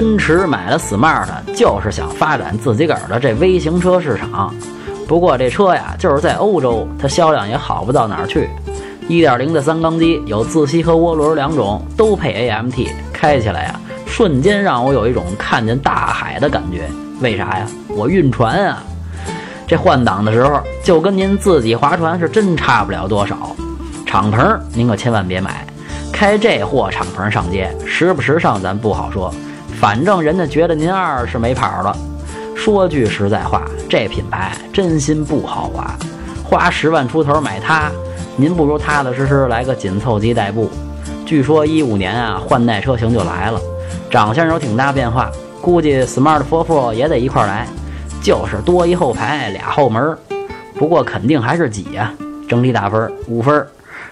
奔驰买了 smart，就是想发展自己个儿的这微型车市场。不过这车呀，就是在欧洲，它销量也好不到哪儿去。1.0的三缸机有自吸和涡轮两种，都配 AMT，开起来呀，瞬间让我有一种看见大海的感觉。为啥呀？我晕船啊！这换挡的时候，就跟您自己划船是真差不了多少。敞篷您可千万别买，开这货敞篷上街，时不时尚咱不好说，反正人家觉得您二是没跑了。说句实在话，这品牌真心不好花，花十万出头买它。您不如踏踏实实来个紧凑级代步。据说一五年啊，换代车型就来了，长相有挺大变化，估计 smart 夫妇也得一块来，就是多一后排俩后门。不过肯定还是挤呀，整体打分五分。